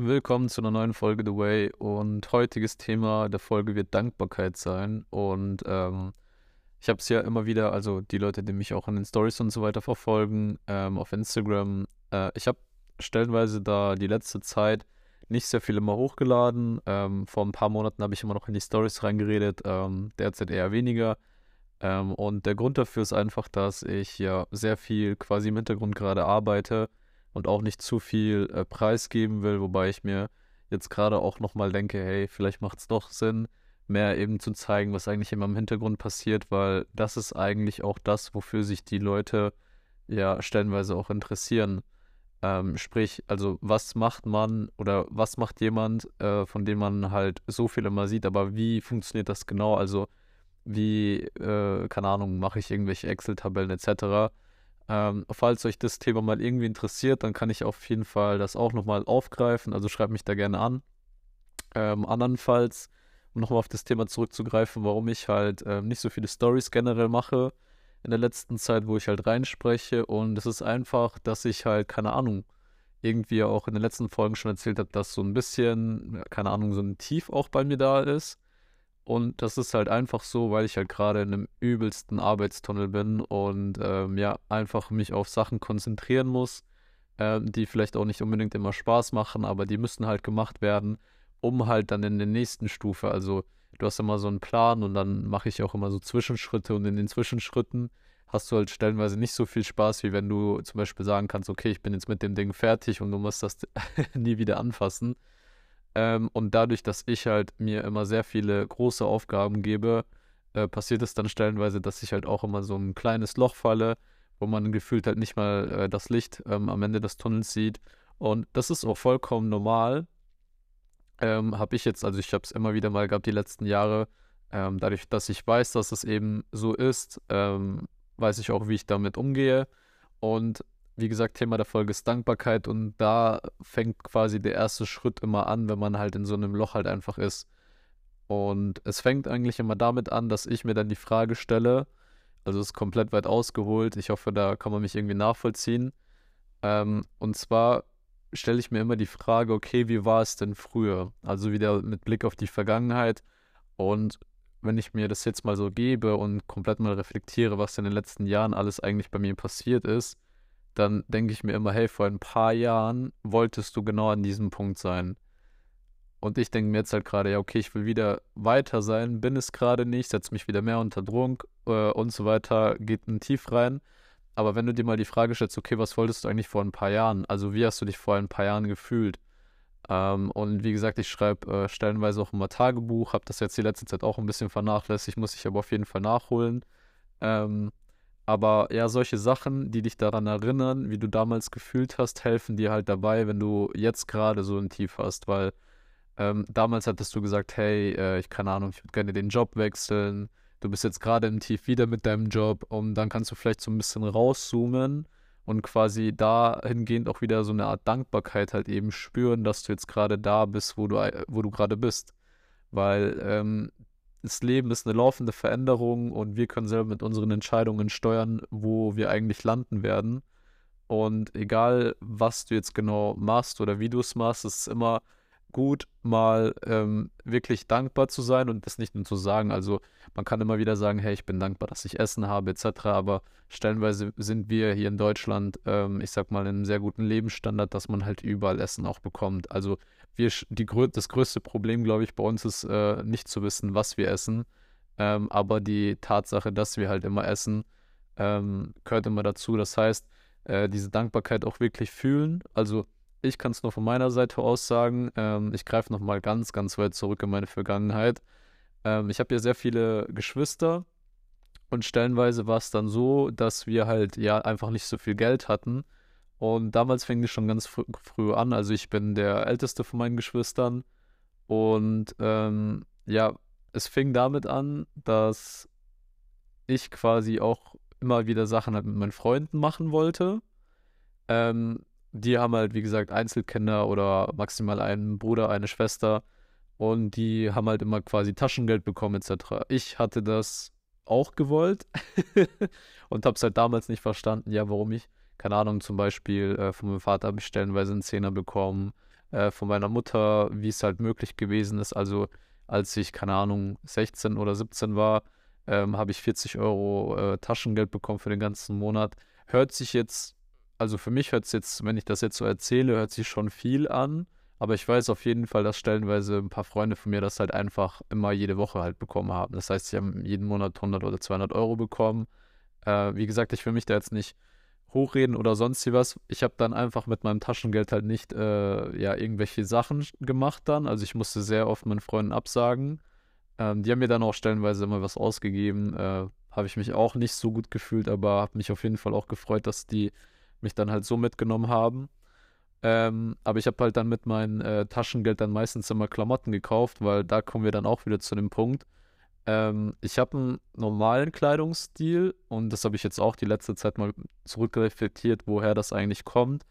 Willkommen zu einer neuen Folge The Way und heutiges Thema der Folge wird Dankbarkeit sein und ähm, ich habe es ja immer wieder, also die Leute, die mich auch in den Stories und so weiter verfolgen, ähm, auf Instagram, äh, ich habe stellenweise da die letzte Zeit nicht sehr viel immer hochgeladen. Ähm, vor ein paar Monaten habe ich immer noch in die Stories reingeredet, ähm, derzeit eher weniger. Ähm, und der Grund dafür ist einfach, dass ich ja sehr viel quasi im Hintergrund gerade arbeite und auch nicht zu viel äh, preisgeben will, wobei ich mir jetzt gerade auch nochmal denke, hey, vielleicht macht es doch Sinn, mehr eben zu zeigen, was eigentlich immer im Hintergrund passiert, weil das ist eigentlich auch das, wofür sich die Leute ja stellenweise auch interessieren. Ähm, sprich, also was macht man oder was macht jemand, äh, von dem man halt so viel immer sieht, aber wie funktioniert das genau? Also wie, äh, keine Ahnung, mache ich irgendwelche Excel-Tabellen etc. Ähm, falls euch das Thema mal irgendwie interessiert, dann kann ich auf jeden Fall das auch nochmal aufgreifen. Also schreibt mich da gerne an. Ähm, andernfalls, um nochmal auf das Thema zurückzugreifen, warum ich halt ähm, nicht so viele Stories generell mache in der letzten Zeit, wo ich halt reinspreche. Und es ist einfach, dass ich halt, keine Ahnung, irgendwie auch in den letzten Folgen schon erzählt habe, dass so ein bisschen, keine Ahnung, so ein Tief auch bei mir da ist. Und das ist halt einfach so, weil ich halt gerade in einem übelsten Arbeitstunnel bin und ähm, ja, einfach mich auf Sachen konzentrieren muss, ähm, die vielleicht auch nicht unbedingt immer Spaß machen, aber die müssen halt gemacht werden, um halt dann in der nächsten Stufe, also du hast immer so einen Plan und dann mache ich auch immer so Zwischenschritte und in den Zwischenschritten hast du halt stellenweise nicht so viel Spaß, wie wenn du zum Beispiel sagen kannst, okay, ich bin jetzt mit dem Ding fertig und du musst das nie wieder anfassen. Ähm, und dadurch, dass ich halt mir immer sehr viele große Aufgaben gebe, äh, passiert es dann stellenweise, dass ich halt auch immer so ein kleines Loch falle, wo man gefühlt halt nicht mal äh, das Licht ähm, am Ende des Tunnels sieht. Und das ist auch vollkommen normal. Ähm, habe ich jetzt, also ich habe es immer wieder mal gehabt die letzten Jahre. Ähm, dadurch, dass ich weiß, dass es eben so ist, ähm, weiß ich auch, wie ich damit umgehe. Und wie gesagt, Thema der Folge ist Dankbarkeit und da fängt quasi der erste Schritt immer an, wenn man halt in so einem Loch halt einfach ist. Und es fängt eigentlich immer damit an, dass ich mir dann die Frage stelle, also es ist komplett weit ausgeholt, ich hoffe, da kann man mich irgendwie nachvollziehen. Ähm, und zwar stelle ich mir immer die Frage, okay, wie war es denn früher? Also wieder mit Blick auf die Vergangenheit. Und wenn ich mir das jetzt mal so gebe und komplett mal reflektiere, was in den letzten Jahren alles eigentlich bei mir passiert ist, dann denke ich mir immer, hey, vor ein paar Jahren wolltest du genau an diesem Punkt sein. Und ich denke mir jetzt halt gerade, ja, okay, ich will wieder weiter sein, bin es gerade nicht, setze mich wieder mehr unter Druck äh, und so weiter, geht ein Tief rein. Aber wenn du dir mal die Frage stellst, okay, was wolltest du eigentlich vor ein paar Jahren? Also wie hast du dich vor ein paar Jahren gefühlt? Ähm, und wie gesagt, ich schreibe äh, stellenweise auch immer Tagebuch, habe das jetzt die letzte Zeit auch ein bisschen vernachlässigt, muss ich aber auf jeden Fall nachholen. Ähm, aber ja, solche Sachen, die dich daran erinnern, wie du damals gefühlt hast, helfen dir halt dabei, wenn du jetzt gerade so ein Tief hast. Weil ähm, damals hattest du gesagt, hey, äh, ich keine Ahnung, ich würde gerne den Job wechseln. Du bist jetzt gerade im Tief wieder mit deinem Job und dann kannst du vielleicht so ein bisschen rauszoomen und quasi dahingehend auch wieder so eine Art Dankbarkeit halt eben spüren, dass du jetzt gerade da bist, wo du, äh, wo du gerade bist. Weil ähm, das Leben ist eine laufende Veränderung und wir können selber mit unseren Entscheidungen steuern, wo wir eigentlich landen werden. Und egal, was du jetzt genau machst oder wie du es machst, ist es immer gut, mal ähm, wirklich dankbar zu sein und das nicht nur zu sagen. Also man kann immer wieder sagen, hey, ich bin dankbar, dass ich Essen habe, etc. Aber stellenweise sind wir hier in Deutschland, ähm, ich sag mal, in einem sehr guten Lebensstandard, dass man halt überall Essen auch bekommt. Also wir, die, das größte Problem, glaube ich, bei uns ist äh, nicht zu wissen, was wir essen. Ähm, aber die Tatsache, dass wir halt immer essen, ähm, gehört immer dazu. Das heißt, äh, diese Dankbarkeit auch wirklich fühlen. Also ich kann es nur von meiner Seite aus sagen. Ähm, ich greife nochmal ganz, ganz weit zurück in meine Vergangenheit. Ähm, ich habe ja sehr viele Geschwister und stellenweise war es dann so, dass wir halt ja einfach nicht so viel Geld hatten. Und damals fing es schon ganz fr früh an. Also ich bin der älteste von meinen Geschwistern. Und ähm, ja, es fing damit an, dass ich quasi auch immer wieder Sachen halt mit meinen Freunden machen wollte. Ähm, die haben halt, wie gesagt, Einzelkinder oder maximal einen Bruder, eine Schwester und die haben halt immer quasi Taschengeld bekommen etc. Ich hatte das auch gewollt und habe es halt damals nicht verstanden, ja, warum ich, keine Ahnung, zum Beispiel äh, von meinem Vater habe ich stellenweise einen Zehner bekommen, äh, von meiner Mutter, wie es halt möglich gewesen ist. Also als ich, keine Ahnung, 16 oder 17 war, ähm, habe ich 40 Euro äh, Taschengeld bekommen für den ganzen Monat. Hört sich jetzt, also für mich hört es jetzt, wenn ich das jetzt so erzähle, hört sich schon viel an. Aber ich weiß auf jeden Fall, dass stellenweise ein paar Freunde von mir das halt einfach immer jede Woche halt bekommen haben. Das heißt, sie haben jeden Monat 100 oder 200 Euro bekommen. Äh, wie gesagt, ich will mich da jetzt nicht hochreden oder sonst was. Ich habe dann einfach mit meinem Taschengeld halt nicht äh, ja irgendwelche Sachen gemacht dann. Also ich musste sehr oft meinen Freunden absagen. Ähm, die haben mir dann auch stellenweise immer was ausgegeben. Äh, habe ich mich auch nicht so gut gefühlt, aber habe mich auf jeden Fall auch gefreut, dass die mich dann halt so mitgenommen haben. Ähm, aber ich habe halt dann mit meinem äh, Taschengeld dann meistens immer Klamotten gekauft, weil da kommen wir dann auch wieder zu dem Punkt. Ähm, ich habe einen normalen Kleidungsstil und das habe ich jetzt auch die letzte Zeit mal zurückreflektiert, woher das eigentlich kommt.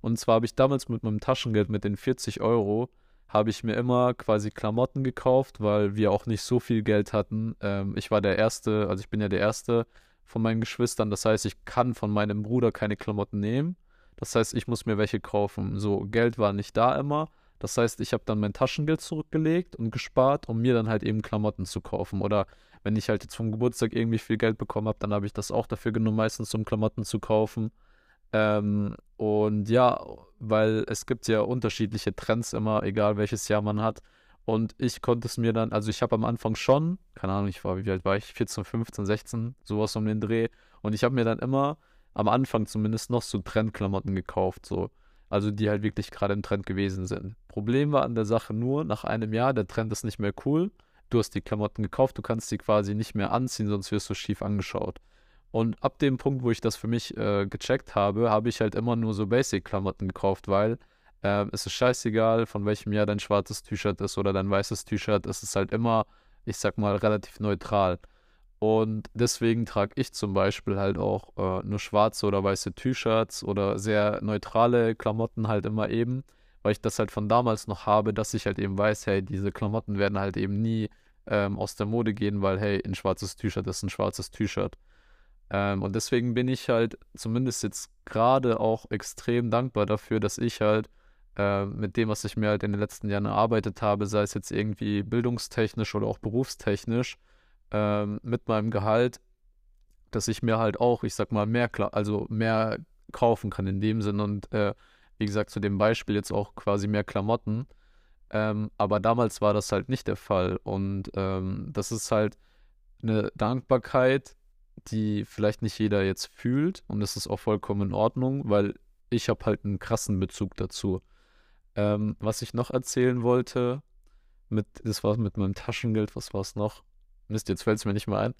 Und zwar habe ich damals mit meinem Taschengeld, mit den 40 Euro, habe ich mir immer quasi Klamotten gekauft, weil wir auch nicht so viel Geld hatten. Ähm, ich war der Erste, also ich bin ja der Erste von meinen Geschwistern. Das heißt, ich kann von meinem Bruder keine Klamotten nehmen. Das heißt, ich muss mir welche kaufen. So, Geld war nicht da immer. Das heißt, ich habe dann mein Taschengeld zurückgelegt und gespart, um mir dann halt eben Klamotten zu kaufen. Oder wenn ich halt jetzt vom Geburtstag irgendwie viel Geld bekommen habe, dann habe ich das auch dafür genommen, meistens um Klamotten zu kaufen. Ähm, und ja, weil es gibt ja unterschiedliche Trends immer, egal welches Jahr man hat. Und ich konnte es mir dann, also ich habe am Anfang schon, keine Ahnung, ich war, wie alt war ich? 14, 15, 16, sowas um den Dreh. Und ich habe mir dann immer am Anfang zumindest noch so Trendklamotten gekauft, so. Also die halt wirklich gerade im Trend gewesen sind. Problem war an der Sache nur, nach einem Jahr, der Trend ist nicht mehr cool. Du hast die Klamotten gekauft, du kannst sie quasi nicht mehr anziehen, sonst wirst du schief angeschaut. Und ab dem Punkt, wo ich das für mich äh, gecheckt habe, habe ich halt immer nur so Basic-Klamotten gekauft, weil äh, es ist scheißegal, von welchem Jahr dein schwarzes T-Shirt ist oder dein weißes T-Shirt. Es ist halt immer, ich sag mal, relativ neutral. Und deswegen trage ich zum Beispiel halt auch äh, nur schwarze oder weiße T-Shirts oder sehr neutrale Klamotten halt immer eben, weil ich das halt von damals noch habe, dass ich halt eben weiß, hey, diese Klamotten werden halt eben nie ähm, aus der Mode gehen, weil hey, ein schwarzes T-Shirt ist ein schwarzes T-Shirt. Ähm, und deswegen bin ich halt zumindest jetzt gerade auch extrem dankbar dafür, dass ich halt äh, mit dem, was ich mir halt in den letzten Jahren erarbeitet habe, sei es jetzt irgendwie bildungstechnisch oder auch berufstechnisch, ähm, mit meinem Gehalt, dass ich mir halt auch, ich sag mal, mehr, also mehr kaufen kann in dem Sinn und äh, wie gesagt, zu dem Beispiel jetzt auch quasi mehr Klamotten. Ähm, aber damals war das halt nicht der Fall und ähm, das ist halt eine Dankbarkeit, die vielleicht nicht jeder jetzt fühlt und das ist auch vollkommen in Ordnung, weil ich habe halt einen krassen Bezug dazu. Ähm, was ich noch erzählen wollte, mit, das war mit meinem Taschengeld, was war es noch? Mist, jetzt fällt es mir nicht mehr ein.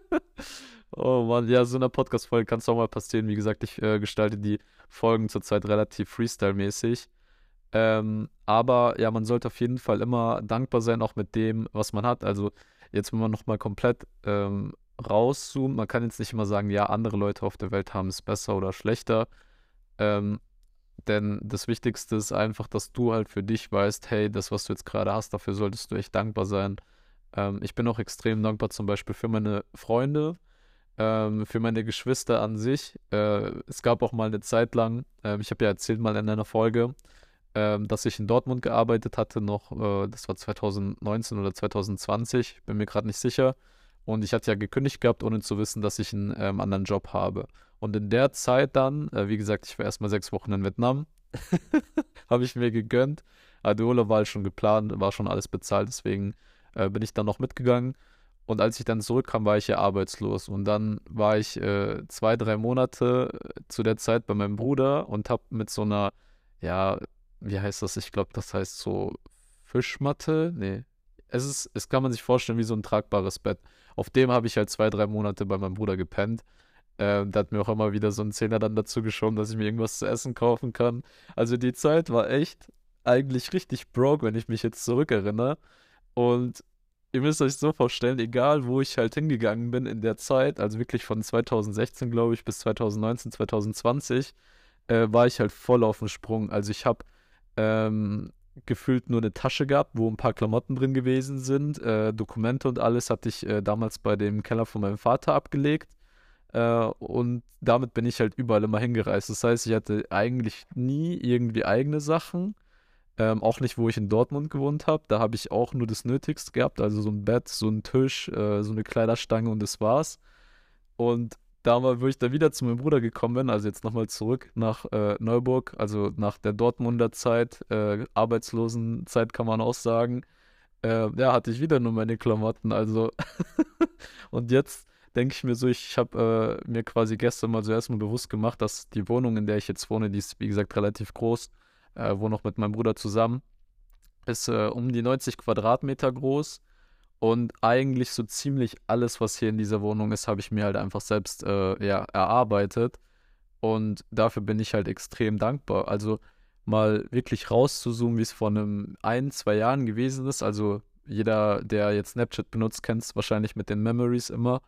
oh Mann, ja, so eine Podcast-Folge kann es auch mal passieren. Wie gesagt, ich äh, gestalte die Folgen zurzeit relativ Freestyle-mäßig. Ähm, aber ja, man sollte auf jeden Fall immer dankbar sein, auch mit dem, was man hat. Also jetzt, wenn man nochmal komplett ähm, rauszoomt, man kann jetzt nicht immer sagen, ja, andere Leute auf der Welt haben es besser oder schlechter. Ähm, denn das Wichtigste ist einfach, dass du halt für dich weißt, hey, das, was du jetzt gerade hast, dafür solltest du echt dankbar sein. Ähm, ich bin auch extrem dankbar zum Beispiel für meine Freunde, ähm, für meine Geschwister an sich. Äh, es gab auch mal eine Zeit lang, äh, ich habe ja erzählt mal in einer Folge, äh, dass ich in Dortmund gearbeitet hatte, noch, äh, das war 2019 oder 2020, bin mir gerade nicht sicher. Und ich hatte ja gekündigt gehabt, ohne zu wissen, dass ich einen ähm, anderen Job habe. Und in der Zeit dann, äh, wie gesagt, ich war erstmal sechs Wochen in Vietnam, habe ich mir gegönnt. Adeola war halt schon geplant, war schon alles bezahlt, deswegen äh, bin ich dann noch mitgegangen. Und als ich dann zurückkam, war ich ja arbeitslos. Und dann war ich äh, zwei, drei Monate äh, zu der Zeit bei meinem Bruder und habe mit so einer, ja, wie heißt das? Ich glaube, das heißt so Fischmatte. Nee. Es ist, es kann man sich vorstellen wie so ein tragbares Bett. Auf dem habe ich halt zwei, drei Monate bei meinem Bruder gepennt. Ähm, der hat mir auch immer wieder so einen Zehner dann dazu geschoben, dass ich mir irgendwas zu essen kaufen kann. Also die Zeit war echt eigentlich richtig broke, wenn ich mich jetzt zurückerinnere. Und ihr müsst euch so vorstellen, egal wo ich halt hingegangen bin in der Zeit, also wirklich von 2016, glaube ich, bis 2019, 2020, äh, war ich halt voll auf dem Sprung. Also ich habe ähm, gefühlt nur eine Tasche gehabt, wo ein paar Klamotten drin gewesen sind. Äh, Dokumente und alles hatte ich äh, damals bei dem Keller von meinem Vater abgelegt. Äh, und damit bin ich halt überall immer hingereist. Das heißt, ich hatte eigentlich nie irgendwie eigene Sachen. Ähm, auch nicht, wo ich in Dortmund gewohnt habe. Da habe ich auch nur das Nötigste gehabt, also so ein Bett, so ein Tisch, äh, so eine Kleiderstange und das war's. Und damals, wo ich dann wieder zu meinem Bruder gekommen bin, also jetzt nochmal zurück nach äh, Neuburg, also nach der Dortmunder Zeit, äh, Arbeitslosenzeit kann man auch sagen, äh, ja, hatte ich wieder nur meine Klamotten, also und jetzt denke ich mir so, ich habe äh, mir quasi gestern mal so erstmal bewusst gemacht, dass die Wohnung, in der ich jetzt wohne, die ist wie gesagt relativ groß, äh, wohne noch mit meinem Bruder zusammen, ist äh, um die 90 Quadratmeter groß und eigentlich so ziemlich alles, was hier in dieser Wohnung ist, habe ich mir halt einfach selbst äh, ja, erarbeitet. Und dafür bin ich halt extrem dankbar. Also mal wirklich rauszuzoomen, wie es vor einem ein, zwei Jahren gewesen ist. Also jeder, der jetzt Snapchat benutzt, kennt es wahrscheinlich mit den Memories immer.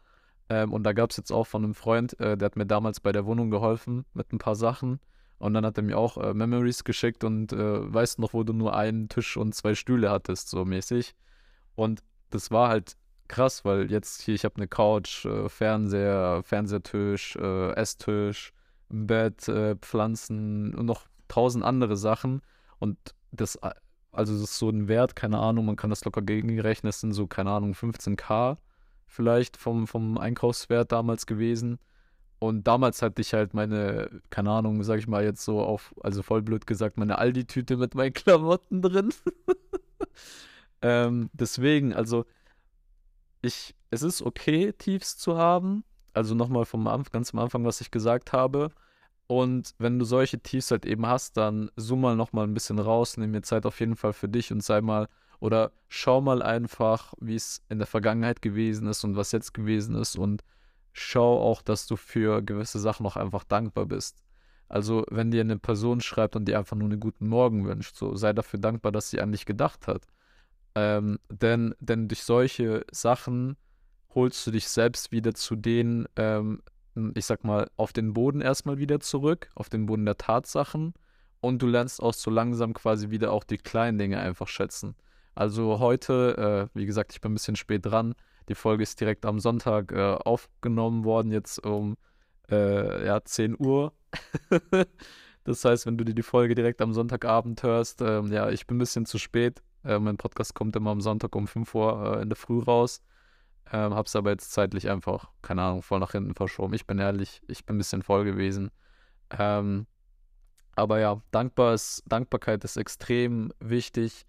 Ähm, und da gab es jetzt auch von einem Freund, äh, der hat mir damals bei der Wohnung geholfen mit ein paar Sachen. Und dann hat er mir auch äh, Memories geschickt und äh, weißt noch, wo du nur einen Tisch und zwei Stühle hattest, so mäßig. Und das war halt krass, weil jetzt hier, ich habe eine Couch, äh, Fernseher, Fernsehtisch, äh, Esstisch, Bett, äh, Pflanzen und noch tausend andere Sachen. Und das, äh, also das ist so ein Wert, keine Ahnung, man kann das locker gegenrechnen, das sind so, keine Ahnung, 15k vielleicht vom, vom Einkaufswert damals gewesen. Und damals hatte ich halt meine, keine Ahnung, sag ich mal jetzt so auf, also voll blöd gesagt, meine Aldi-Tüte mit meinen Klamotten drin. Ähm, deswegen, also ich, es ist okay, Tiefs zu haben. Also nochmal vom Anfang, ganz am Anfang, was ich gesagt habe. Und wenn du solche Tiefs halt eben hast, dann zoom mal nochmal ein bisschen raus, nimm mir Zeit auf jeden Fall für dich und sei mal oder schau mal einfach, wie es in der Vergangenheit gewesen ist und was jetzt gewesen ist und schau auch, dass du für gewisse Sachen noch einfach dankbar bist. Also, wenn dir eine Person schreibt und dir einfach nur einen guten Morgen wünscht, so sei dafür dankbar, dass sie an dich gedacht hat. Ähm, denn, denn durch solche Sachen holst du dich selbst wieder zu den, ähm, ich sag mal, auf den Boden erstmal wieder zurück, auf den Boden der Tatsachen. Und du lernst auch so langsam quasi wieder auch die kleinen Dinge einfach schätzen. Also heute, äh, wie gesagt, ich bin ein bisschen spät dran. Die Folge ist direkt am Sonntag äh, aufgenommen worden, jetzt um äh, ja, 10 Uhr. das heißt, wenn du dir die Folge direkt am Sonntagabend hörst, ähm, ja, ich bin ein bisschen zu spät. Äh, mein Podcast kommt immer am Sonntag um 5 Uhr äh, in der Früh raus. Ähm, hab's aber jetzt zeitlich einfach, keine Ahnung, voll nach hinten verschoben. Ich bin ehrlich, ich bin ein bisschen voll gewesen. Ähm, aber ja, dankbar ist, Dankbarkeit ist extrem wichtig,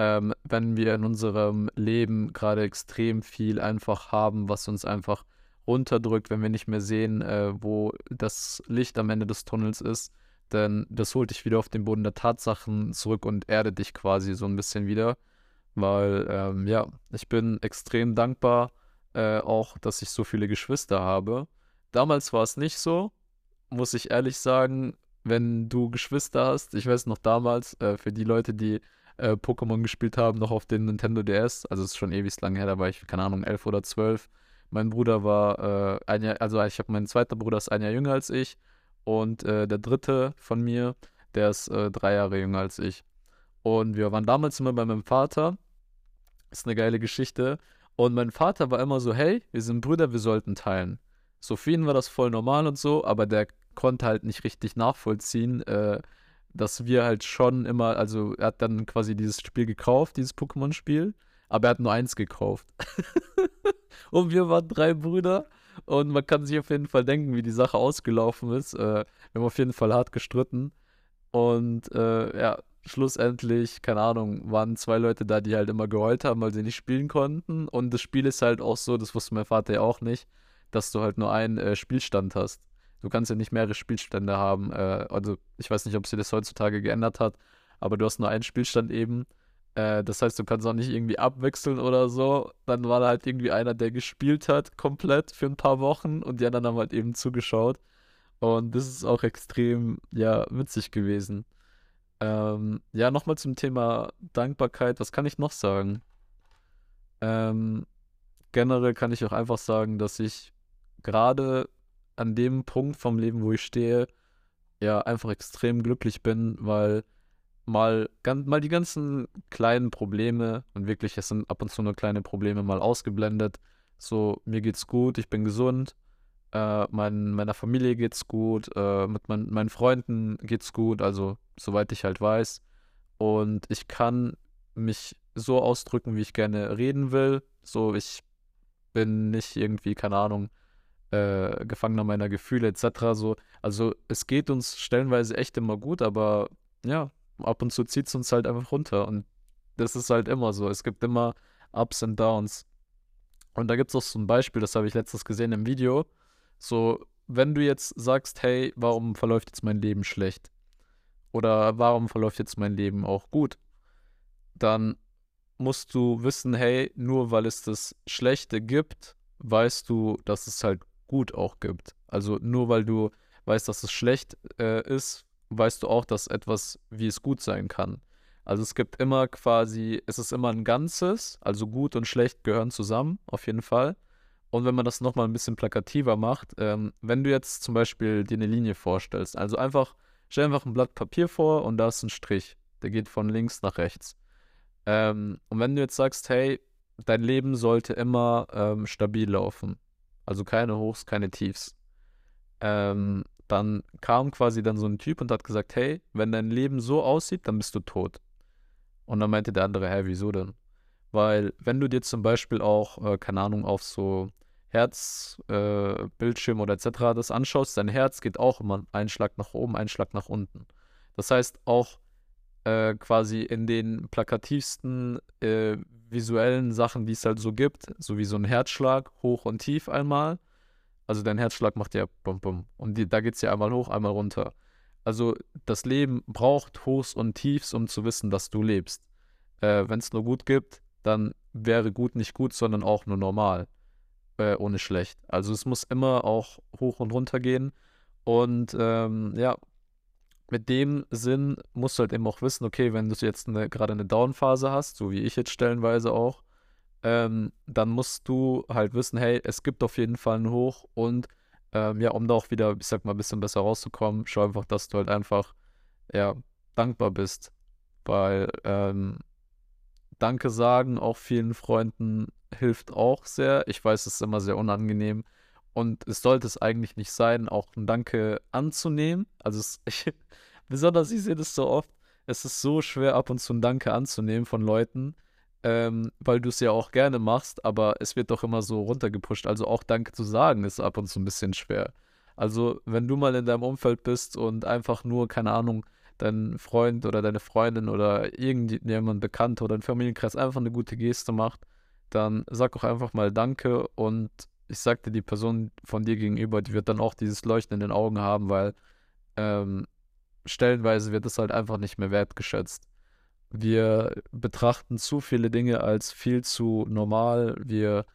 ähm, wenn wir in unserem Leben gerade extrem viel einfach haben, was uns einfach runterdrückt, wenn wir nicht mehr sehen, äh, wo das Licht am Ende des Tunnels ist denn das holt dich wieder auf den Boden der Tatsachen zurück und erdet dich quasi so ein bisschen wieder. Weil, ähm, ja, ich bin extrem dankbar, äh, auch, dass ich so viele Geschwister habe. Damals war es nicht so, muss ich ehrlich sagen, wenn du Geschwister hast. Ich weiß noch damals, äh, für die Leute, die äh, Pokémon gespielt haben, noch auf den Nintendo DS, also es ist schon ewig lang her, da war ich, keine Ahnung, elf oder zwölf. Mein Bruder war äh, ein Jahr, also ich habe meinen zweiten Bruder ist ein Jahr jünger als ich und äh, der dritte von mir, der ist äh, drei Jahre jünger als ich. Und wir waren damals immer bei meinem Vater. Ist eine geile Geschichte. Und mein Vater war immer so, hey, wir sind Brüder, wir sollten teilen. So für ihn war das voll normal und so, aber der konnte halt nicht richtig nachvollziehen, äh, dass wir halt schon immer, also er hat dann quasi dieses Spiel gekauft, dieses Pokémon-Spiel, aber er hat nur eins gekauft. und wir waren drei Brüder und man kann sich auf jeden Fall denken, wie die Sache ausgelaufen ist. Äh, wir haben auf jeden Fall hart gestritten. Und äh, ja, schlussendlich, keine Ahnung, waren zwei Leute da, die halt immer geheult haben, weil sie nicht spielen konnten. Und das Spiel ist halt auch so, das wusste mein Vater ja auch nicht, dass du halt nur einen äh, Spielstand hast. Du kannst ja nicht mehrere Spielstände haben. Äh, also ich weiß nicht, ob sie das heutzutage geändert hat, aber du hast nur einen Spielstand eben. Äh, das heißt, du kannst auch nicht irgendwie abwechseln oder so. Dann war da halt irgendwie einer, der gespielt hat, komplett für ein paar Wochen und die anderen haben halt eben zugeschaut. Und das ist auch extrem, ja, witzig gewesen. Ähm, ja, nochmal zum Thema Dankbarkeit. Was kann ich noch sagen? Ähm, generell kann ich auch einfach sagen, dass ich gerade an dem Punkt vom Leben, wo ich stehe, ja, einfach extrem glücklich bin, weil mal, ganz, mal die ganzen kleinen Probleme und wirklich, es sind ab und zu nur kleine Probleme mal ausgeblendet. So, mir geht's gut, ich bin gesund, äh, mein, meiner Familie geht's gut, äh, mit mein, meinen Freunden geht's gut, also soweit ich halt weiß. und ich kann mich so ausdrücken, wie ich gerne reden will. So, ich bin nicht irgendwie, keine Ahnung, äh, Gefangener meiner Gefühle etc. So, also es geht uns stellenweise echt immer gut, aber ja, ab und zu zieht es uns halt einfach runter. Und das ist halt immer so. Es gibt immer Ups und Downs. Und da gibt es auch so ein Beispiel, das habe ich letztens gesehen im Video. So, wenn du jetzt sagst, hey, warum verläuft jetzt mein Leben schlecht? Oder warum verläuft jetzt mein Leben auch gut? Dann musst du wissen, hey, nur weil es das Schlechte gibt, weißt du, dass es halt gut auch gibt. Also nur weil du weißt, dass es schlecht äh, ist, weißt du auch, dass etwas, wie es gut sein kann. Also es gibt immer quasi, es ist immer ein Ganzes, also gut und schlecht gehören zusammen, auf jeden Fall. Und wenn man das nochmal ein bisschen plakativer macht, ähm, wenn du jetzt zum Beispiel dir eine Linie vorstellst, also einfach, stell einfach ein Blatt Papier vor und da ist ein Strich, der geht von links nach rechts. Ähm, und wenn du jetzt sagst, hey, dein Leben sollte immer ähm, stabil laufen, also keine Hochs, keine Tiefs, ähm, dann kam quasi dann so ein Typ und hat gesagt, hey, wenn dein Leben so aussieht, dann bist du tot. Und dann meinte der andere, hä, wieso denn? Weil wenn du dir zum Beispiel auch, äh, keine Ahnung, auf so Herzbildschirm äh, oder etc. das anschaust, dein Herz geht auch immer einen Schlag nach oben, einen Schlag nach unten. Das heißt, auch äh, quasi in den plakativsten äh, visuellen Sachen, die es halt so gibt, so wie so ein Herzschlag, hoch und tief einmal. Also dein Herzschlag macht ja bum bum. Und die, da geht es ja einmal hoch, einmal runter. Also das Leben braucht Hochs und Tiefs, um zu wissen, dass du lebst. Äh, Wenn es nur gut gibt, dann wäre gut nicht gut, sondern auch nur normal, äh, ohne schlecht. Also es muss immer auch hoch und runter gehen. Und ähm, ja, mit dem Sinn musst du halt eben auch wissen, okay, wenn du jetzt eine, gerade eine Down-Phase hast, so wie ich jetzt stellenweise auch, ähm, dann musst du halt wissen, hey, es gibt auf jeden Fall einen Hoch und ähm, ja, um da auch wieder, ich sag mal, ein bisschen besser rauszukommen, schau einfach, dass du halt einfach, ja, dankbar bist, weil ähm, Danke sagen auch vielen Freunden hilft auch sehr. Ich weiß, es ist immer sehr unangenehm und es sollte es eigentlich nicht sein, auch ein Danke anzunehmen. Also es, ich, besonders ich sehe das so oft, es ist so schwer ab und zu ein Danke anzunehmen von Leuten, ähm, weil du es ja auch gerne machst, aber es wird doch immer so runtergepusht. Also auch Danke zu sagen ist ab und zu ein bisschen schwer. Also wenn du mal in deinem Umfeld bist und einfach nur, keine Ahnung, dein Freund oder deine Freundin oder irgendjemand Bekannter oder ein Familienkreis einfach eine gute Geste macht, dann sag auch einfach mal Danke und ich sagte, die Person von dir gegenüber, die wird dann auch dieses Leuchten in den Augen haben, weil ähm, stellenweise wird es halt einfach nicht mehr wertgeschätzt. Wir betrachten zu viele Dinge als viel zu normal. Wir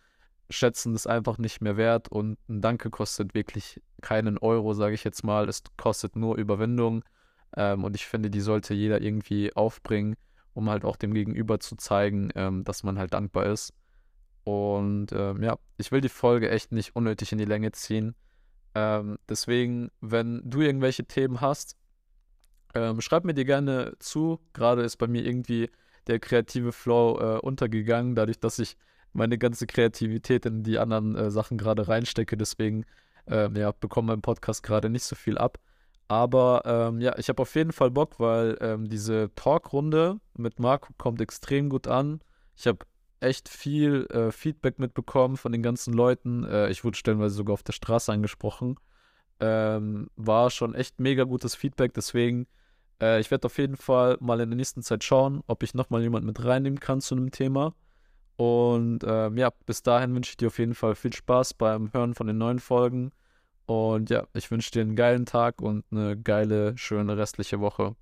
schätzen es einfach nicht mehr wert und ein Danke kostet wirklich keinen Euro, sage ich jetzt mal. Es kostet nur Überwindung. Ähm, und ich finde, die sollte jeder irgendwie aufbringen, um halt auch dem Gegenüber zu zeigen, ähm, dass man halt dankbar ist. Und ähm, ja, ich will die Folge echt nicht unnötig in die Länge ziehen. Ähm, deswegen, wenn du irgendwelche Themen hast, ähm, schreib mir die gerne zu. Gerade ist bei mir irgendwie der kreative Flow äh, untergegangen, dadurch, dass ich meine ganze Kreativität in die anderen äh, Sachen gerade reinstecke. Deswegen ähm, ja, bekomme mein Podcast gerade nicht so viel ab. Aber ähm, ja, ich habe auf jeden Fall Bock, weil ähm, diese Talkrunde mit Marco kommt extrem gut an. Ich habe echt viel äh, Feedback mitbekommen von den ganzen Leuten. Äh, ich wurde stellenweise sogar auf der Straße angesprochen. Ähm, war schon echt mega gutes Feedback, deswegen äh, ich werde auf jeden Fall mal in der nächsten Zeit schauen, ob ich nochmal jemand mit reinnehmen kann zu einem Thema. Und ähm, ja, bis dahin wünsche ich dir auf jeden Fall viel Spaß beim Hören von den neuen Folgen. Und ja, ich wünsche dir einen geilen Tag und eine geile, schöne restliche Woche.